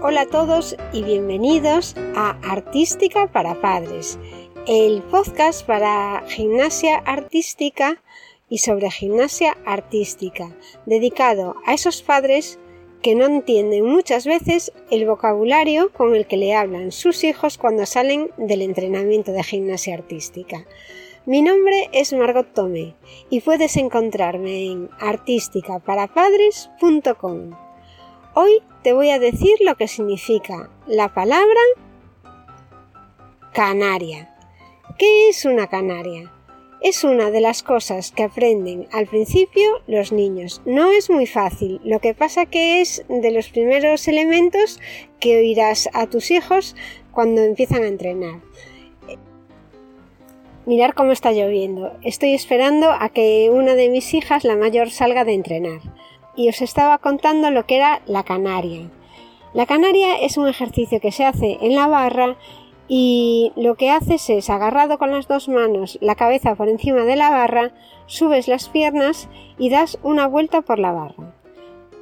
Hola a todos y bienvenidos a Artística para Padres, el podcast para gimnasia artística y sobre gimnasia artística, dedicado a esos padres que no entienden muchas veces el vocabulario con el que le hablan sus hijos cuando salen del entrenamiento de gimnasia artística. Mi nombre es Margot Tome y puedes encontrarme en artísticaparapadres.com. Hoy te voy a decir lo que significa la palabra canaria. ¿Qué es una canaria? Es una de las cosas que aprenden al principio los niños. No es muy fácil, lo que pasa que es de los primeros elementos que oirás a tus hijos cuando empiezan a entrenar. Mirar cómo está lloviendo. Estoy esperando a que una de mis hijas, la mayor, salga de entrenar y os estaba contando lo que era la canaria. La canaria es un ejercicio que se hace en la barra y lo que haces es agarrado con las dos manos la cabeza por encima de la barra, subes las piernas y das una vuelta por la barra.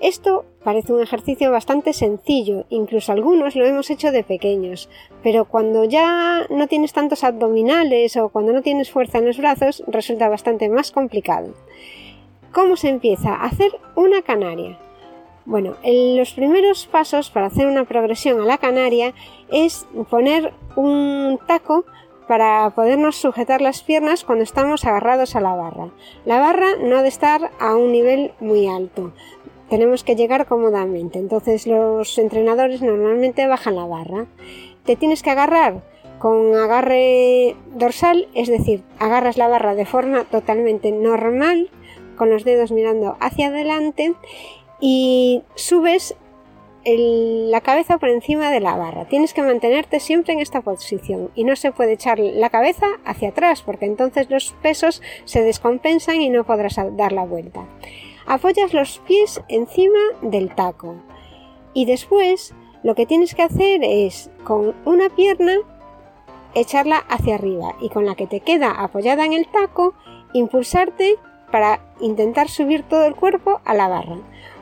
Esto parece un ejercicio bastante sencillo, incluso algunos lo hemos hecho de pequeños, pero cuando ya no tienes tantos abdominales o cuando no tienes fuerza en los brazos resulta bastante más complicado. ¿Cómo se empieza a hacer una canaria? Bueno, los primeros pasos para hacer una progresión a la canaria es poner un taco para podernos sujetar las piernas cuando estamos agarrados a la barra. La barra no ha de estar a un nivel muy alto. Tenemos que llegar cómodamente. Entonces los entrenadores normalmente bajan la barra. Te tienes que agarrar con agarre dorsal, es decir, agarras la barra de forma totalmente normal con los dedos mirando hacia adelante y subes la cabeza por encima de la barra. Tienes que mantenerte siempre en esta posición y no se puede echar la cabeza hacia atrás porque entonces los pesos se descompensan y no podrás dar la vuelta. Apoyas los pies encima del taco y después lo que tienes que hacer es con una pierna echarla hacia arriba y con la que te queda apoyada en el taco impulsarte para intentar subir todo el cuerpo a la barra.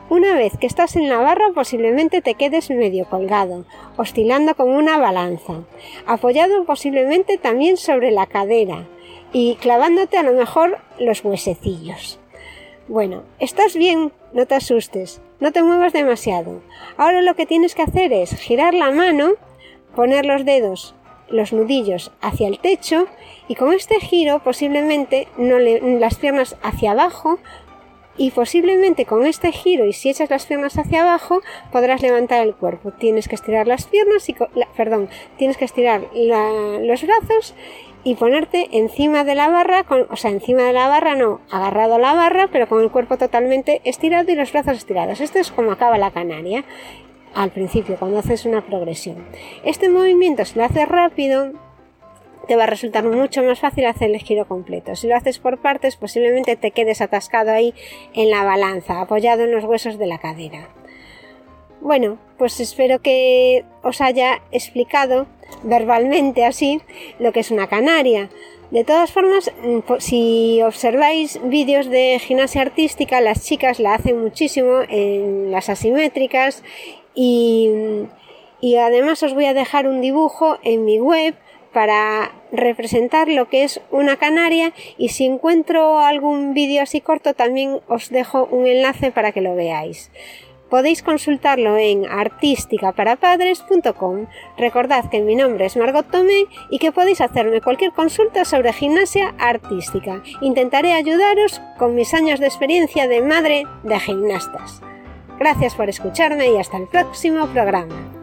Una vez que estás en la barra posiblemente te quedes medio colgado, oscilando como una balanza, apoyado posiblemente también sobre la cadera y clavándote a lo mejor los huesecillos. Bueno, estás bien, no te asustes, no te muevas demasiado. Ahora lo que tienes que hacer es girar la mano, poner los dedos los nudillos hacia el techo y con este giro posiblemente no las piernas hacia abajo y posiblemente con este giro y si echas las piernas hacia abajo podrás levantar el cuerpo. Tienes que estirar las piernas y perdón, tienes que estirar los brazos y ponerte encima de la barra, o sea, encima de la barra no, agarrado a la barra, pero con el cuerpo totalmente estirado y los brazos estirados. Esto es como acaba la canaria al principio, cuando haces una progresión. Este movimiento, si lo haces rápido, te va a resultar mucho más fácil hacer el giro completo. Si lo haces por partes, posiblemente te quedes atascado ahí en la balanza, apoyado en los huesos de la cadera. Bueno, pues espero que os haya explicado verbalmente así lo que es una canaria. De todas formas, mm, si observáis vídeos de gimnasia artística, las chicas la hacen muchísimo en las asimétricas y, además os voy a dejar un dibujo en mi web para representar lo que es una canaria y si encuentro algún vídeo así corto también os dejo un enlace para que lo veáis. Podéis consultarlo en artísticaparapadres.com. Recordad que mi nombre es Margot Tomé y que podéis hacerme cualquier consulta sobre gimnasia artística. Intentaré ayudaros con mis años de experiencia de madre de gimnastas. Gracias por escucharme y hasta el próximo programa.